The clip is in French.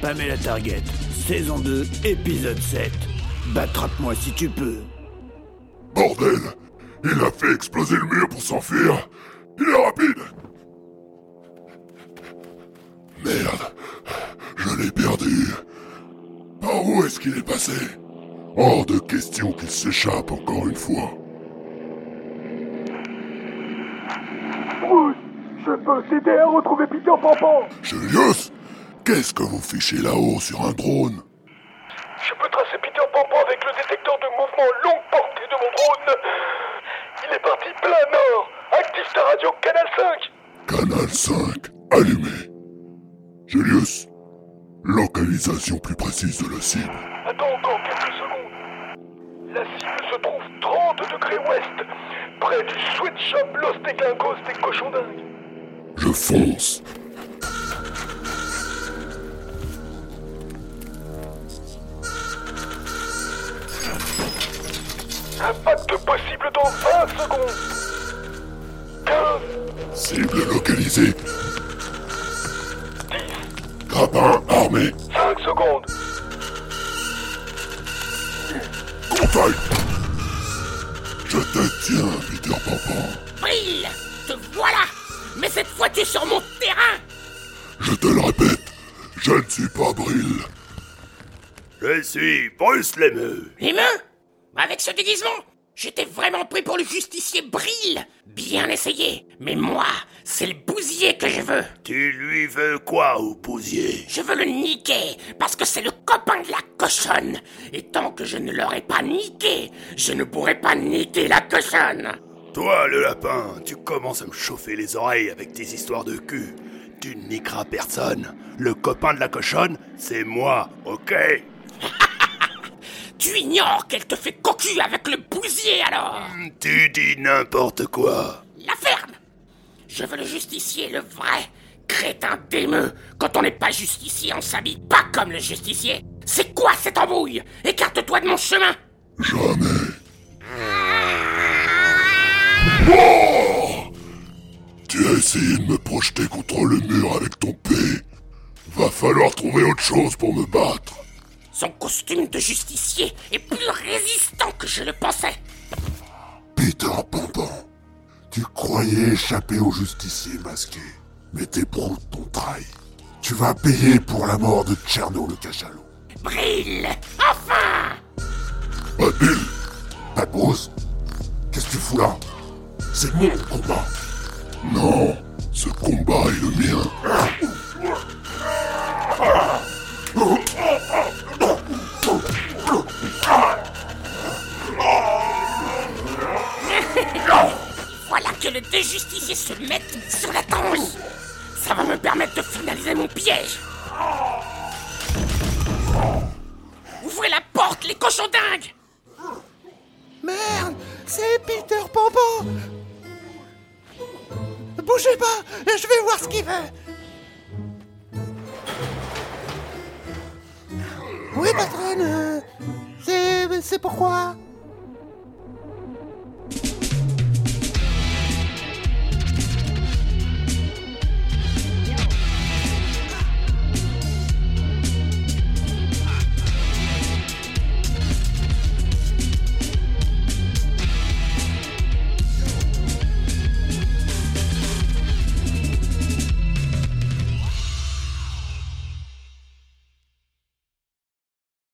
Pamela Target, saison 2, épisode 7. Battrape-moi si tu peux. Bordel Il a fait exploser le mur pour s'enfuir Il est rapide Merde Je l'ai perdu Par où est-ce qu'il est passé? Hors de question qu'il s'échappe encore une fois. Je peux t'aider à retrouver Peter Pampan Julius Qu'est-ce que vous fichez là-haut sur un drone? Je peux tracer Peter Pampan avec le détecteur de mouvement longue portée de mon drone. Il est parti plein nord. Active ta radio Canal 5. Canal 5, allumé. Julius, localisation plus précise de la cible. Attends encore quelques secondes. La cible se trouve 30 degrés ouest, près du sweat shop Los Teclincos des cochons dingues. Je fonce. Impact possible dans 20 secondes. 15, Cible localisée. 10, Grappin armé. 5 secondes. Contact Je te tiens, Peter Pampan. Brille Te voilà Mais cette fois tu es sur mon terrain. Je te le répète, je ne suis pas Brill. Je suis Bruce Lemeux. Émeu Avec ce déguisement J'étais vraiment pris pour le justicier Brille Bien essayé. Mais moi, c'est le bousier que je veux. Tu lui veux quoi au bousier? Je veux le niquer, parce que c'est le copain de la cochonne. Et tant que je ne l'aurai pas niqué, je ne pourrai pas niquer la cochonne Toi, le lapin, tu commences à me chauffer les oreilles avec tes histoires de cul. Tu niqueras personne. Le copain de la cochonne, c'est moi, ok? Tu ignores qu'elle te fait cocu avec le bousier alors Tu dis n'importe quoi. La ferme Je veux le justicier, le vrai Crétin d'émeu Quand on n'est pas justicier, on s'habille pas comme le justicier C'est quoi cette embrouille? Écarte-toi de mon chemin Jamais. Oh tu as essayé de me projeter contre le mur avec ton P. Va falloir trouver autre chose pour me battre. Son costume de justicier est plus résistant que je le pensais Peter Pampan, tu croyais échapper au justicier masqué, mais tes broutes t'ont trahi. Tu vas payer pour la mort de Tcherno le cachalot. Brille Enfin Pas de Bill Pas de Qu'est-ce que tu fous là? C'est mon combat. Non, ce combat est le mien. Voilà que les deux justiciers se mettent sur la tanche Ça va me permettre de finaliser mon piège. Ouvrez la porte, les cochons dingues. Merde, c'est Peter Pampan Bougez pas, je vais voir ce qu'il veut. Oui, patronne, euh, c'est, c'est pourquoi?